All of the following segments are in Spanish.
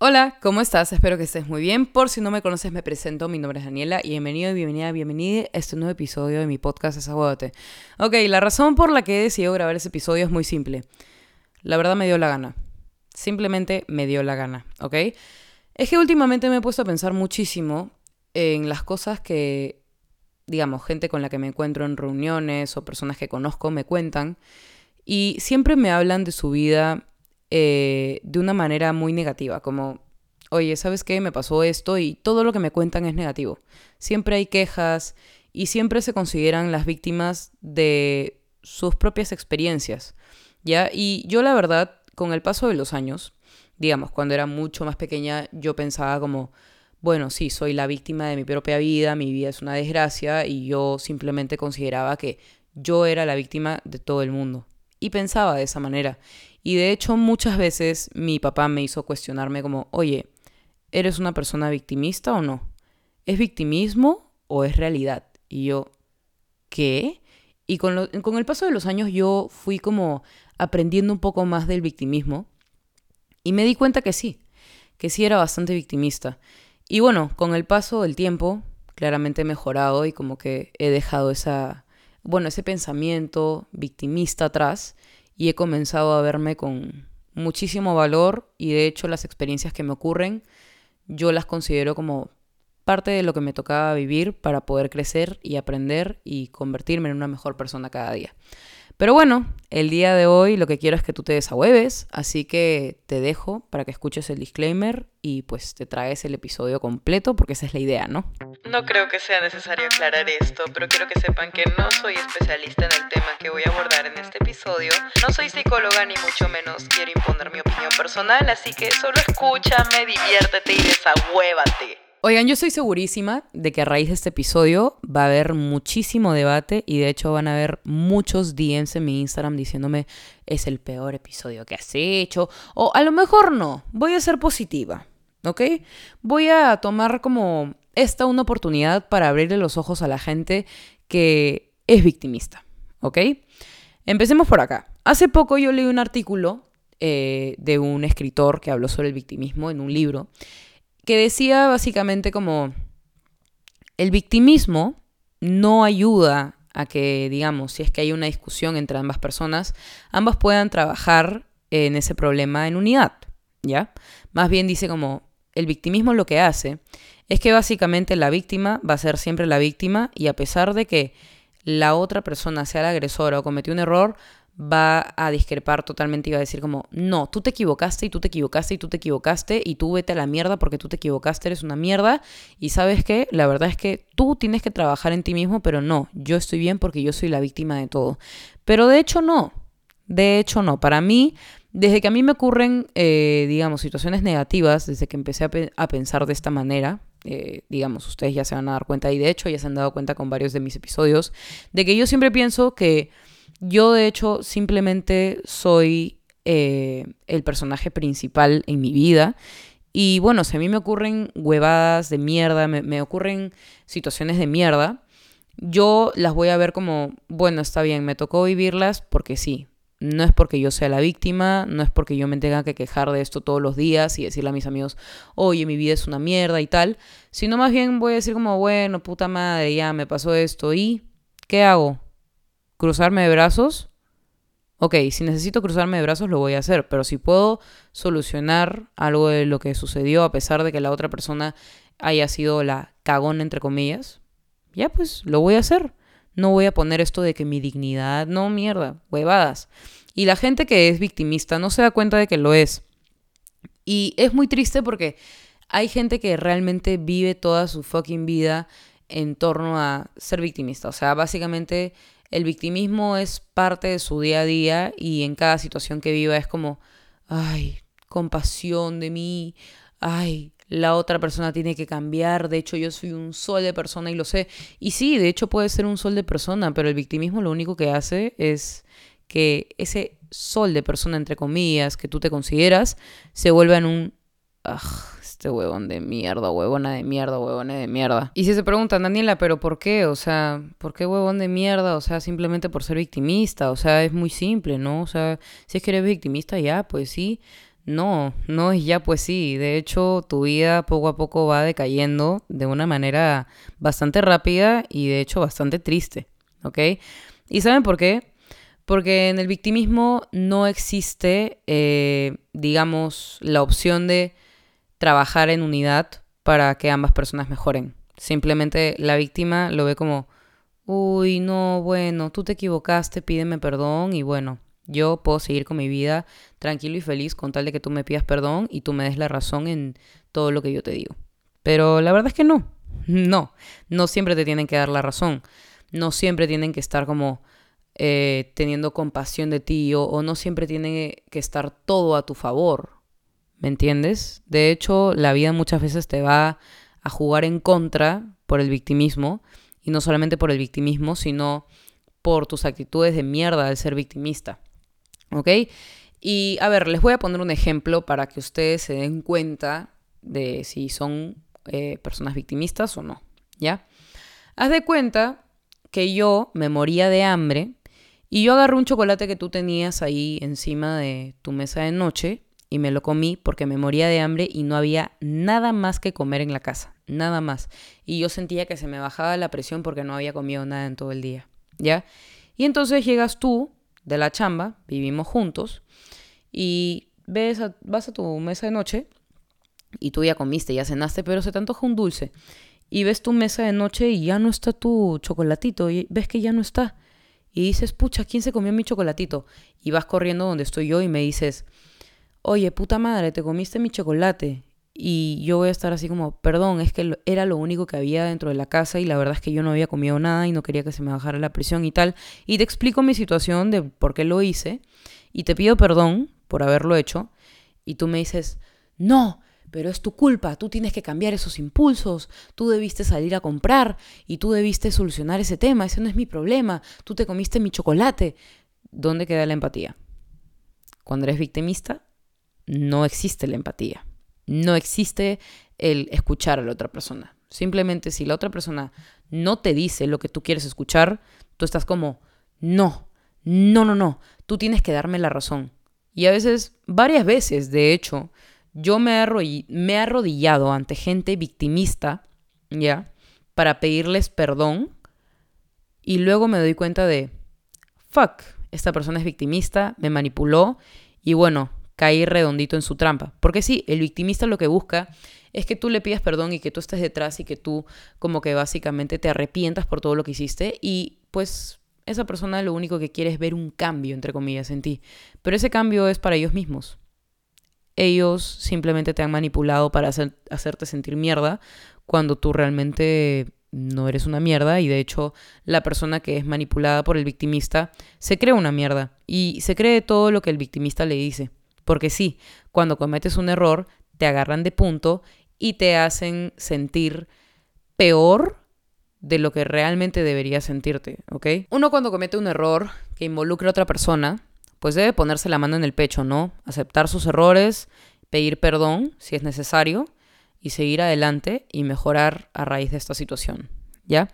Hola, ¿cómo estás? Espero que estés muy bien. Por si no me conoces, me presento. Mi nombre es Daniela y bienvenido, bienvenida, bienvenida a este nuevo episodio de mi podcast Desahógate. Ok, la razón por la que he decidido grabar ese episodio es muy simple. La verdad me dio la gana. Simplemente me dio la gana, ¿ok? Es que últimamente me he puesto a pensar muchísimo en las cosas que, digamos, gente con la que me encuentro en reuniones o personas que conozco me cuentan y siempre me hablan de su vida eh, de una manera muy negativa, como, oye, ¿sabes qué? Me pasó esto y todo lo que me cuentan es negativo. Siempre hay quejas y siempre se consideran las víctimas de sus propias experiencias, ¿ya? Y yo la verdad, con el paso de los años, digamos, cuando era mucho más pequeña, yo pensaba como, bueno, sí, soy la víctima de mi propia vida, mi vida es una desgracia y yo simplemente consideraba que yo era la víctima de todo el mundo. Y pensaba de esa manera. Y de hecho muchas veces mi papá me hizo cuestionarme como, oye, ¿eres una persona victimista o no? ¿Es victimismo o es realidad? Y yo, ¿qué? Y con, el paso de los años yo fui como aprendiendo un poco más del victimismo y me di cuenta que sí, que sí era bastante victimista. Y bueno, con el paso del tiempo, claramente he mejorado y como que he dejado esa, bueno, ese pensamiento victimista atrás y he comenzado a verme con muchísimo valor y de hecho las experiencias que me ocurren yo las considero como parte de lo que me tocaba vivir para poder crecer y aprender y convertirme en una mejor persona cada día. Pero bueno, el día de hoy lo que quiero es que tú te desahueves, así que te dejo para que escuches el disclaimer y pues te traes el episodio completo porque esa es la idea, ¿no? No creo que sea necesario aclarar esto, pero quiero que sepan que no soy especialista en el tema que voy a abordar en este episodio. No soy psicóloga ni mucho menos quiero imponer mi opinión personal, así que solo escúchame, diviértete y desahuévate. Oigan, yo estoy segurísima de que a raíz de este episodio va a haber muchísimo debate y de hecho van a haber muchos DMs en mi Instagram diciéndome es el peor episodio que has hecho o a lo mejor no, voy a ser positiva, ¿ok? Voy a tomar como esta una oportunidad para abrirle los ojos a la gente que es victimista, ¿ok? Empecemos por acá. Hace poco yo leí un artículo eh, de un escritor que habló sobre el victimismo en un libro que decía básicamente como el victimismo no ayuda a que, digamos, si es que hay una discusión entre ambas personas, ambas puedan trabajar en ese problema en unidad, ¿ya? Más bien dice como el victimismo lo que hace es que básicamente la víctima va a ser siempre la víctima y a pesar de que la otra persona sea la agresora o cometió un error, va a discrepar totalmente y va a decir como, no, tú te equivocaste y tú te equivocaste y tú te equivocaste y tú vete a la mierda porque tú te equivocaste, eres una mierda y sabes que la verdad es que tú tienes que trabajar en ti mismo, pero no, yo estoy bien porque yo soy la víctima de todo. Pero de hecho no, de hecho no, para mí, desde que a mí me ocurren, eh, digamos, situaciones negativas, desde que empecé a, pensar de esta manera, eh, digamos, ustedes ya se van a dar cuenta y de hecho ya se han dado cuenta con varios de mis episodios, de que yo siempre pienso que yo de hecho simplemente soy eh, el personaje principal en mi vida. Y bueno, si a mí me ocurren huevadas de mierda, me, ocurren situaciones de mierda, yo las voy a ver como, bueno, está bien, me tocó vivirlas porque sí. No es porque yo sea la víctima, no es porque yo me tenga que quejar de esto todos los días y decirle a mis amigos, oye, mi vida es una mierda y tal, sino más bien voy a decir como, bueno, puta madre, ya me pasó esto y ¿qué hago? Cruzarme de brazos, ok, si necesito cruzarme de brazos lo voy a hacer, pero si puedo solucionar algo de lo que sucedió a pesar de que la otra persona haya sido la cagón entre comillas, ya pues lo voy a hacer. No voy a poner esto de que mi dignidad, no mierda, huevadas. Y la gente que es victimista no se da cuenta de que lo es. Y es muy triste porque hay gente que realmente vive toda su fucking vida en torno a ser victimista. O sea, básicamente el victimismo es parte de su día a día y en cada situación que viva es como, ay, compasión de mí, ay, la otra persona tiene que cambiar, de hecho yo soy un sol de persona y lo sé. Y sí, de hecho puede ser un sol de persona, pero el victimismo lo único que hace es que ese sol de persona, entre comillas, que tú te consideras, se vuelva en un... este huevón de mierda, huevona de mierda, huevona de mierda. Y si se preguntan, Daniela, ¿pero por qué? O sea, ¿por qué huevón de mierda? O sea, simplemente por ser victimista. O sea, es muy simple, ¿no? O sea, si es que eres victimista, ya, pues sí. No, no es ya pues sí. De hecho, tu vida poco a poco va decayendo de una manera bastante rápida y de hecho bastante triste, ¿ok? ¿Y saben por qué? Porque en el victimismo no existe, eh, digamos, la opción de trabajar en unidad para que ambas personas mejoren. Simplemente la víctima lo ve como, uy, no, bueno, tú te equivocaste, pídeme perdón y bueno, yo puedo seguir con mi vida tranquilo y feliz con tal de que tú me pidas perdón y tú me des la razón en todo lo que yo te digo. Pero la verdad es que no, no, no siempre te tienen que dar la razón, no siempre tienen que estar como eh, teniendo compasión de ti o, o no siempre tiene que estar todo a tu favor, ¿me entiendes? De hecho, la vida muchas veces te va a jugar en contra por el victimismo y no solamente por el victimismo, sino por tus actitudes de mierda al ser victimista. ¿Ok? Y a ver, les voy a poner un ejemplo para que ustedes se den cuenta de si son eh, personas victimistas o no. ¿Ya? Haz de cuenta que yo me moría de hambre y yo agarré un chocolate que tú tenías ahí encima de tu mesa de noche y me lo comí porque me moría de hambre y no había nada más que comer en la casa, nada más. Y yo sentía que se me bajaba la presión porque no había comido nada en todo el día, ¿ya? Y entonces llegas tú de la chamba, vivimos juntos, y ves vas a tu mesa de noche y tú ya comiste, ya cenaste, pero se te antoja un dulce. Y ves tu mesa de noche y ya no está tu chocolatito, y ves que ya no está. Y dices, pucha, ¿quién se comió mi chocolatito? Y vas corriendo donde estoy yo y me dices, oye, puta madre, te comiste mi chocolate. Y yo voy a estar así como, perdón, es que era lo único que había dentro de la casa y la verdad es que yo no había comido nada y no quería que se me bajara la presión y tal. Y te explico mi situación de por qué lo hice y te pido perdón por haberlo hecho. Y tú me dices, no, pero es tu culpa, tú tienes que cambiar esos impulsos, tú debiste salir a comprar y tú debiste solucionar ese tema, ese no es mi problema, tú te comiste mi chocolate. ¿Dónde queda la empatía? Cuando eres victimista, no existe la empatía. No existe el escuchar a la otra persona. Simplemente si la otra persona no te dice lo que tú quieres escuchar, tú estás como, no, no, no, no, tú tienes que darme la razón. Y a veces, varias veces, de hecho, yo me he, me he arrodillado ante gente victimista, ¿ya? Para pedirles perdón. Y luego me doy cuenta de, fuck, esta persona es victimista, me manipuló. Y bueno, caer redondito en su trampa. Porque sí, el victimista lo que busca es que tú le pidas perdón y que tú estés detrás y que tú como que básicamente te arrepientas por todo lo que hiciste y pues esa persona lo único que quiere es ver un cambio, entre comillas, en ti. Pero ese cambio es para ellos mismos. Ellos simplemente te han manipulado para hacerte sentir mierda cuando tú realmente no eres una mierda y de hecho la persona que es manipulada por el victimista se cree una mierda y se cree todo lo que el victimista le dice. Porque sí, cuando cometes un error, te agarran de punto y te hacen sentir peor de lo que realmente deberías sentirte, ¿ok? Uno cuando comete un error que involucre a otra persona, pues debe ponerse la mano en el pecho, ¿no? Aceptar sus errores, pedir perdón si es necesario y seguir adelante y mejorar a raíz de esta situación, ¿ya?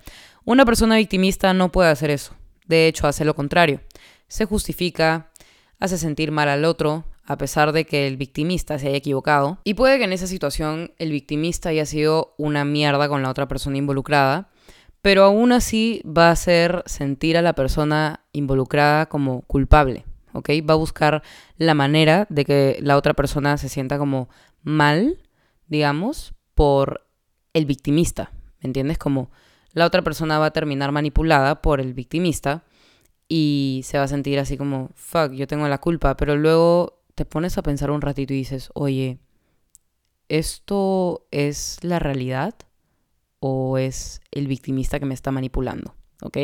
Una persona victimista no puede hacer eso. De hecho, hace lo contrario. Se justifica, hace sentir mal al otro, a pesar de que el victimista se haya equivocado. Y puede que en esa situación el victimista haya sido una mierda con la otra persona involucrada, pero aún así va a hacer sentir a la persona involucrada como culpable, ¿ok? Va a buscar la manera de que la otra persona se sienta como mal, digamos, por el victimista, ¿me entiendes? Como la otra persona va a terminar manipulada por el victimista y se va a sentir así como, fuck, yo tengo la culpa, pero luego te pones a pensar un ratito y dices, oye, ¿esto es la realidad o es el victimista que me está manipulando? ¿Ok?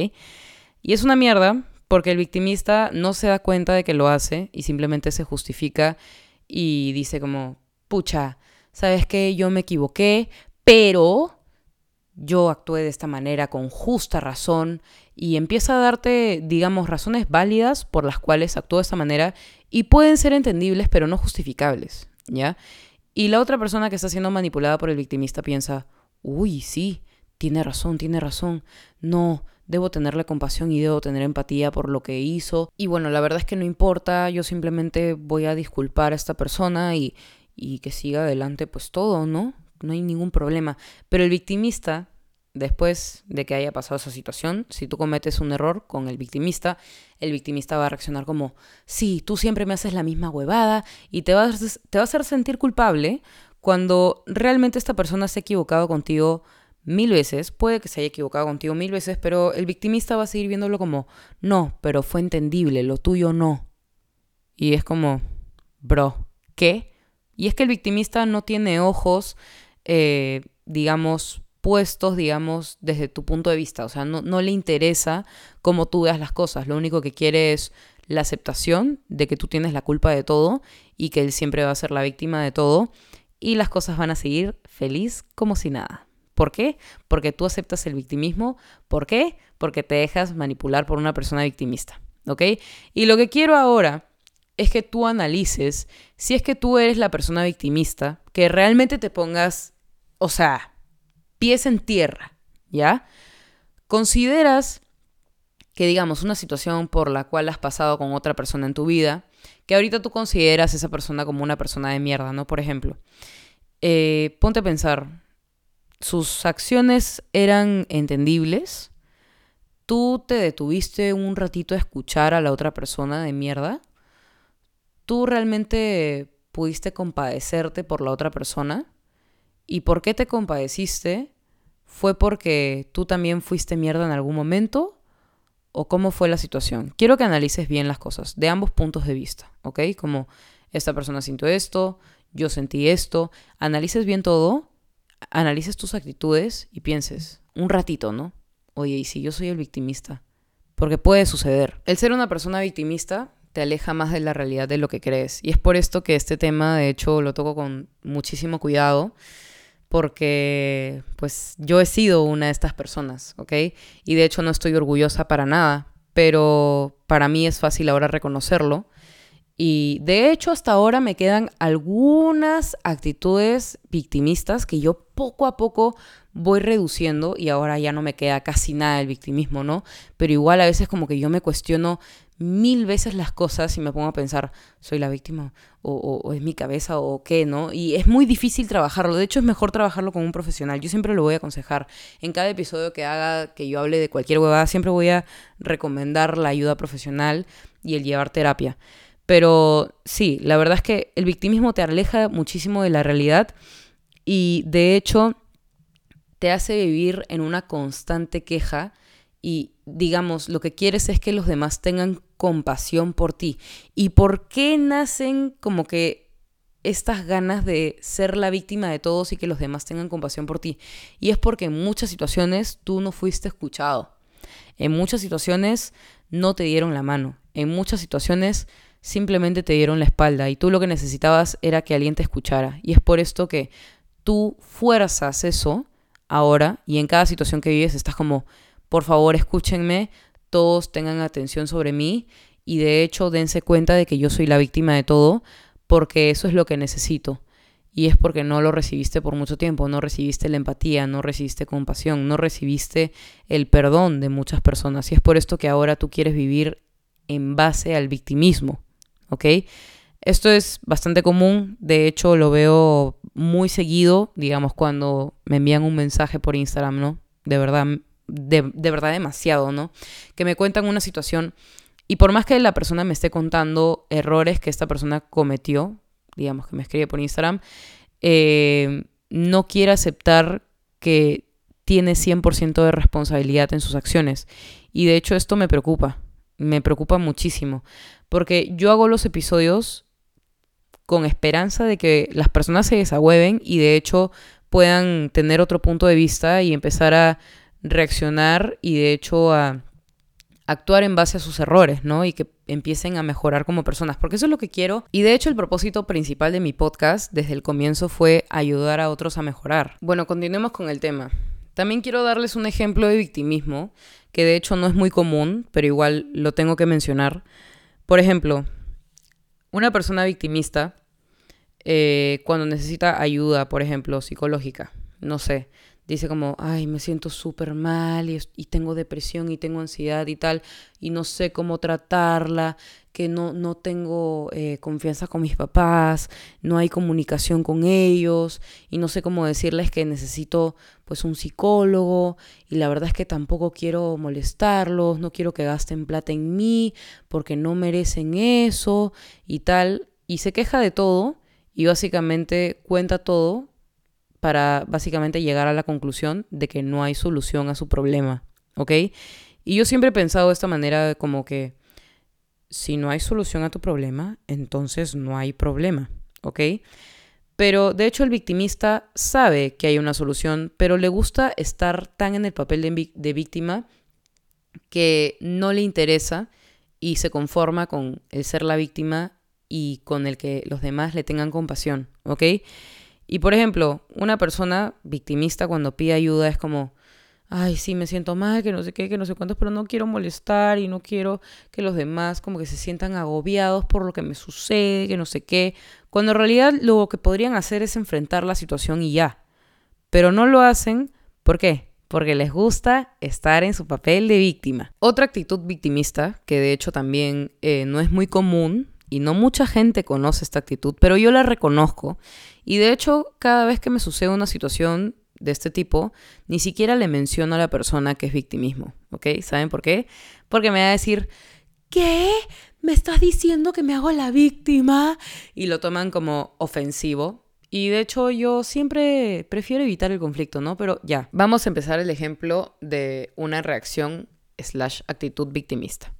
Y es una mierda porque el victimista no se da cuenta de que lo hace y simplemente se justifica y dice como, pucha, ¿sabes qué? Yo me equivoqué, pero yo actué de esta manera con justa razón y empieza a darte, digamos, razones válidas por las cuales actuó de esta manera y pueden ser entendibles pero no justificables, ¿ya? Y la otra persona que está siendo manipulada por el victimista piensa, uy, sí, tiene razón, tiene razón, no, debo tenerle compasión y debo tener empatía por lo que hizo. Y bueno, la verdad es que no importa, yo simplemente voy a disculpar a esta persona y, y que siga adelante pues todo, ¿no? No hay ningún problema. Pero el victimista, después de que haya pasado esa situación, si tú cometes un error con el victimista, el victimista va a reaccionar como, sí, tú siempre me haces la misma huevada y te va a, te a hacer sentir culpable cuando realmente esta persona se ha equivocado contigo mil veces, puede que se haya equivocado contigo mil veces, pero el victimista va a seguir viéndolo como, no, pero fue entendible, lo tuyo no. Y es como, bro, ¿qué? Y es que el victimista no tiene ojos, eh, digamos, puestos, digamos, desde tu punto de vista. O sea, no, no le interesa cómo tú veas las cosas. Lo único que quiere es la aceptación de que tú tienes la culpa de todo y que él siempre va a ser la víctima de todo y las cosas van a seguir feliz como si nada. ¿Por qué? Porque tú aceptas el victimismo. ¿Por qué? Porque te dejas manipular por una persona victimista. ¿Ok? Y lo que quiero ahora es que tú analices si es que tú eres la persona victimista, que realmente te pongas, o sea, pies en tierra, ¿ya? Consideras que, digamos, una situación por la cual has pasado con otra persona en tu vida, que ahorita tú consideras esa persona como una persona de mierda, ¿no? Por ejemplo, eh, ponte a pensar, sus acciones eran entendibles, tú te detuviste un ratito a escuchar a la otra persona de mierda, tú realmente pudiste compadecerte por la otra persona, ¿Y por qué te compadeciste? ¿Fue porque tú también fuiste mierda en algún momento? ¿O cómo fue la situación? Quiero que analices bien las cosas, de ambos puntos de vista, ¿ok? Como esta persona sintió esto, yo sentí esto. Analices bien todo, analices tus actitudes y pienses, un ratito, ¿no? Oye, ¿y si yo soy el victimista? Porque puede suceder. El ser una persona victimista te aleja más de la realidad de lo que crees. Y es por esto que este tema, de hecho, lo toco con muchísimo cuidado porque pues yo he sido una de estas personas, ¿ok? Y de hecho no estoy orgullosa para nada, pero para mí es fácil ahora reconocerlo. Y de hecho hasta ahora me quedan algunas actitudes victimistas que yo poco a poco voy reduciendo y ahora ya no me queda casi nada del victimismo, ¿no? Pero igual a veces como que yo me cuestiono mil veces las cosas y me pongo a pensar, ¿soy la víctima? O, es mi cabeza? ¿O qué? ¿No? Y es muy difícil trabajarlo. De hecho, es mejor trabajarlo con un profesional. Yo siempre lo voy a aconsejar. En cada episodio que haga, que yo hable de cualquier huevada, siempre voy a recomendar la ayuda profesional y el llevar terapia. Pero sí, la verdad es que el victimismo te aleja muchísimo de la realidad y de hecho te hace vivir en una constante queja y digamos, lo que quieres es que los demás tengan compasión por ti. ¿Y por qué nacen como que estas ganas de ser la víctima de todos y que los demás tengan compasión por ti? Y es porque en muchas situaciones tú no fuiste escuchado. En muchas situaciones no te dieron la mano. En muchas situaciones simplemente te dieron la espalda y tú lo que necesitabas era que alguien te escuchara. Y es por esto que tú fuerzas eso ahora y en cada situación que vives estás como por favor escúchenme, todos tengan atención sobre mí y de hecho dense cuenta de que yo soy la víctima de todo porque eso es lo que necesito. Y es porque no lo recibiste por mucho tiempo, no recibiste la empatía, no recibiste compasión, no recibiste el perdón de muchas personas. Y es por esto que ahora tú quieres vivir en base al victimismo, ¿ok? Esto es bastante común, de hecho lo veo muy seguido, digamos, cuando me envían un mensaje por Instagram, ¿no? De verdad, de, verdad demasiado, ¿no? Que me cuentan una situación y por más que la persona me esté contando errores que esta persona cometió, digamos que me escribe por Instagram, eh, no quiere aceptar que tiene 100% de responsabilidad en sus acciones. Y de hecho esto me preocupa, me preocupa muchísimo, porque yo hago los episodios con esperanza de que las personas se desahueven y de hecho puedan tener otro punto de vista y empezar a reaccionar y de hecho a actuar en base a sus errores, ¿no? Y que empiecen a mejorar como personas, porque eso es lo que quiero. Y de hecho el propósito principal de mi podcast desde el comienzo fue ayudar a otros a mejorar. Bueno, continuemos con el tema. También quiero darles un ejemplo de victimismo, que de hecho no es muy común, pero igual lo tengo que mencionar. Por ejemplo, una persona victimista, eh, cuando necesita ayuda, por ejemplo, psicológica, no sé, dice como, ay, me siento súper mal y, y, tengo depresión y tengo ansiedad y tal, y no sé cómo tratarla, que no, no tengo eh, confianza con mis papás, no hay comunicación con ellos, y no sé cómo decirles que necesito pues un psicólogo, y la verdad es que tampoco quiero molestarlos, no quiero que gasten plata en mí, porque no merecen eso, y tal, y se queja de todo, y básicamente cuenta todo para básicamente llegar a la conclusión de que no hay solución a su problema, ¿ok? Y yo siempre he pensado de esta manera como que si no hay solución a tu problema, entonces no hay problema, ¿ok? Pero de hecho el victimista sabe que hay una solución, pero le gusta estar tan en el papel de, víctima que no le interesa y se conforma con el ser la víctima y con el que los demás le tengan compasión, ¿ok? Y por ejemplo, una persona victimista cuando pide ayuda es como, ay, sí, me siento mal, que no sé qué, que no sé cuántos, pero no quiero molestar y no quiero que los demás como que se sientan agobiados por lo que me sucede, que no sé qué, cuando en realidad lo que podrían hacer es enfrentar la situación y ya. Pero no lo hacen, ¿por qué? Porque les gusta estar en su papel de víctima. Otra actitud victimista, que de hecho también eh, no es muy común, y no mucha gente conoce esta actitud, pero yo la reconozco. Y de hecho, cada vez que me sucede una situación de este tipo, ni siquiera le menciono a la persona que es victimismo, ¿ok? ¿Saben por qué? Porque me va a decir, ¿qué? ¿Me estás diciendo que me hago la víctima? Y lo toman como ofensivo. Y de hecho yo siempre prefiero evitar el conflicto, ¿no? Pero ya, vamos a empezar el ejemplo de una reacción slash actitud victimista.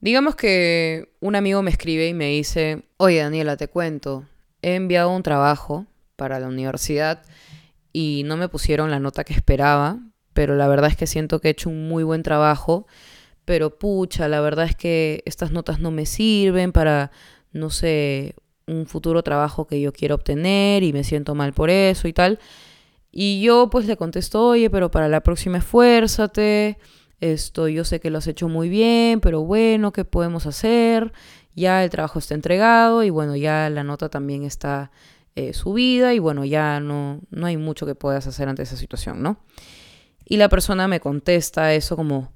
Digamos que un amigo me escribe y me dice, oye Daniela, te cuento, he enviado un trabajo para la universidad y no me pusieron la nota que esperaba, pero la verdad es que siento que he hecho un muy buen trabajo, pero pucha, la verdad es que estas notas no me sirven para, no sé, un futuro trabajo que yo quiero obtener y me siento mal por eso y tal. Y yo pues le contesto, oye, pero para la próxima esfuérzate esto, yo sé que lo has hecho muy bien, pero bueno, ¿qué podemos hacer? Ya el trabajo está entregado y bueno, ya la nota también está eh, subida y bueno, ya no, no hay mucho que puedas hacer ante esa situación, ¿no? Y la persona me contesta eso como,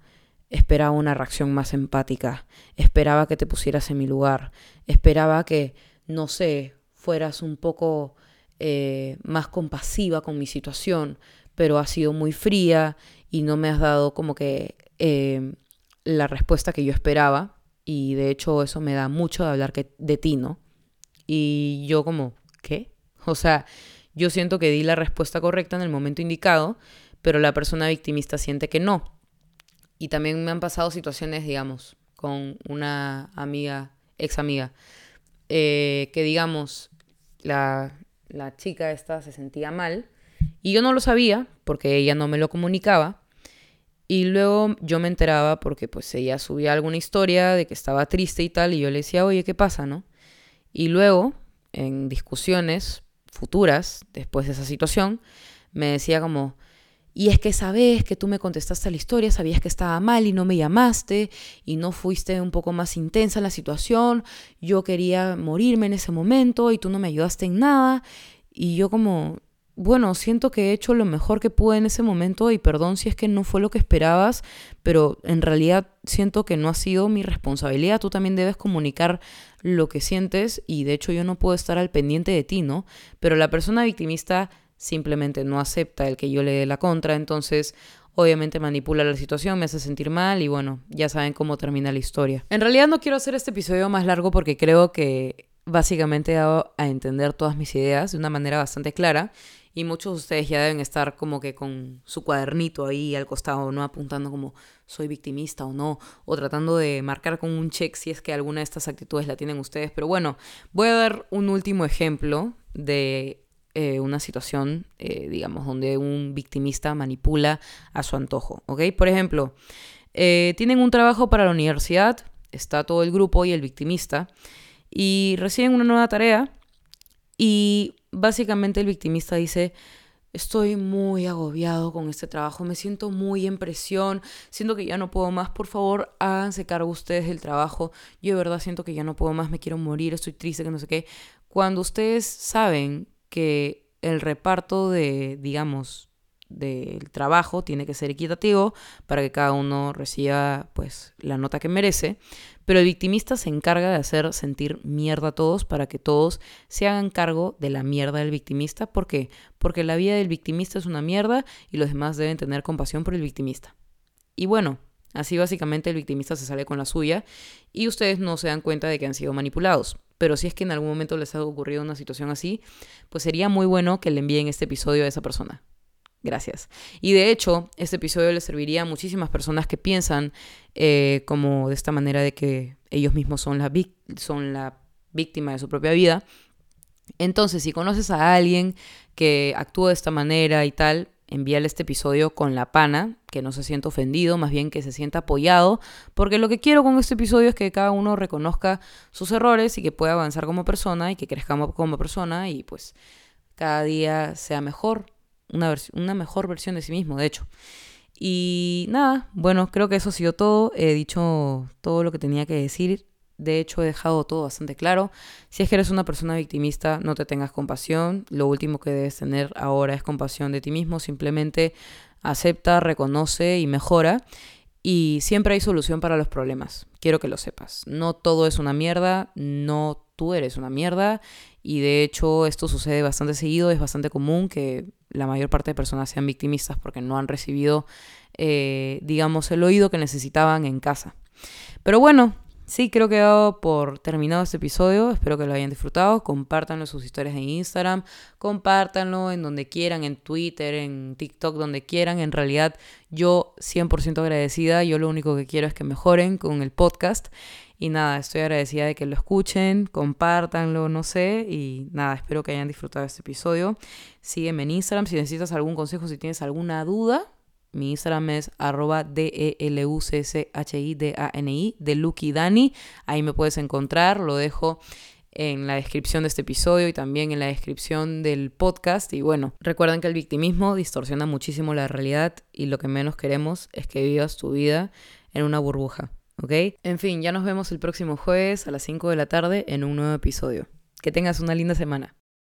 esperaba una reacción más empática, esperaba que te pusieras en mi lugar, esperaba que, no sé, fueras un poco eh, más compasiva con mi situación, pero ha sido muy fría y no me has dado como que eh, la respuesta que yo esperaba. Y de hecho eso me da mucho de hablar que, de ti, ¿no? Y yo como, ¿qué? O sea, yo siento que di la respuesta correcta en el momento indicado, pero la persona victimista siente que no. Y también me han pasado situaciones, digamos, con una amiga, ex amiga, eh, que digamos, la, la chica esta se sentía mal y yo no lo sabía porque ella no me lo comunicaba. Y luego yo me enteraba porque pues ella subía alguna historia de que estaba triste y tal y yo le decía, oye, ¿qué pasa, no? Y luego, en discusiones futuras, después de esa situación, me decía como, y es que sabes que tú me contestaste la historia, sabías que estaba mal y no me llamaste y no fuiste un poco más intensa en la situación, yo quería morirme en ese momento y tú no me ayudaste en nada. Y yo como, bueno, siento que he hecho lo mejor que pude en ese momento y perdón si es que no fue lo que esperabas, pero en realidad siento que no ha sido mi responsabilidad. Tú también debes comunicar lo que sientes y de hecho yo no puedo estar al pendiente de ti, ¿no? Pero la persona victimista simplemente no acepta el que yo le dé la contra, entonces obviamente manipula la situación, me hace sentir mal y bueno, ya saben cómo termina la historia. En realidad no quiero hacer este episodio más largo porque creo que básicamente he dado a entender todas mis ideas de una manera bastante clara y muchos de ustedes ya deben estar como que con su cuadernito ahí al costado, ¿no? Apuntando como soy victimista o no, o tratando de marcar con un check si es que alguna de estas actitudes la tienen ustedes. Pero bueno, voy a dar un último ejemplo de eh, una situación, eh, digamos, donde un victimista manipula a su antojo, ¿ok? Por ejemplo, eh, tienen un trabajo para la universidad, está todo el grupo y el victimista, y reciben una nueva tarea y básicamente el victimista dice, estoy muy agobiado con este trabajo, me siento muy en presión, siento que ya no puedo más, por favor háganse cargo ustedes del trabajo, yo de verdad siento que ya no puedo más, me quiero morir, estoy triste, que no sé qué. Cuando ustedes saben que el reparto de, digamos, del trabajo tiene que ser equitativo para que cada uno reciba pues la nota que merece, pero el victimista se encarga de hacer sentir mierda a todos para que todos se hagan cargo de la mierda del victimista. ¿Por qué? Porque la vida del victimista es una mierda y los demás deben tener compasión por el victimista. Y bueno, Así básicamente el victimista se sale con la suya y ustedes no se dan cuenta de que han sido manipulados. Pero si es que en algún momento les ha ocurrido una situación así, pues sería muy bueno que le envíen este episodio a esa persona. Gracias. Y de hecho, este episodio le serviría a muchísimas personas que piensan eh, como de esta manera de que ellos mismos son la, son la víctima de su propia vida. Entonces, si conoces a alguien que actúa de esta manera y tal, envíale este episodio con la pana, que no se sienta ofendido, más bien que se sienta apoyado, porque lo que quiero con este episodio es que cada uno reconozca sus errores y que pueda avanzar como persona y que crezcamos como persona y pues cada día sea mejor, una, una mejor versión de sí mismo, de hecho. Y nada, bueno, creo que eso ha sido todo. He dicho todo lo que tenía que decir. De hecho, he dejado todo bastante claro. Si es que eres una persona victimista, no te tengas compasión. Lo último que debes tener ahora es compasión de ti mismo. Simplemente acepta, reconoce y mejora. Y siempre hay solución para los problemas. Quiero que lo sepas. No todo es una mierda, no tú eres una mierda. Y de hecho esto sucede bastante seguido, es bastante común que la mayor parte de personas sean victimistas porque no han recibido, eh, digamos, el oído que necesitaban en casa. Pero bueno, Sí, creo que he dado por terminado este episodio. Espero que lo hayan disfrutado. Compártanlo sus historias en Instagram. Compártanlo en donde quieran, en Twitter, en TikTok, donde quieran. En realidad, yo 100% agradecida. Yo lo único que quiero es que mejoren con el podcast. Y nada, estoy agradecida de que lo escuchen, compártanlo, no sé. Y nada, espero que hayan disfrutado este episodio. Sígueme en Instagram si necesitas algún consejo, si tienes alguna duda mi Instagram es arroba D-E-L-U-C-C-H-I-D-A-N-I de Lucky Dani. Ahí me puedes encontrar, lo dejo en la descripción de este episodio y también en la descripción del podcast. Y bueno, recuerden que el victimismo distorsiona muchísimo la realidad y lo que menos queremos es que vivas tu vida en una burbuja, ¿ok? En fin, ya nos vemos el próximo jueves a las 5 de la tarde en un nuevo episodio. Que tengas una linda semana.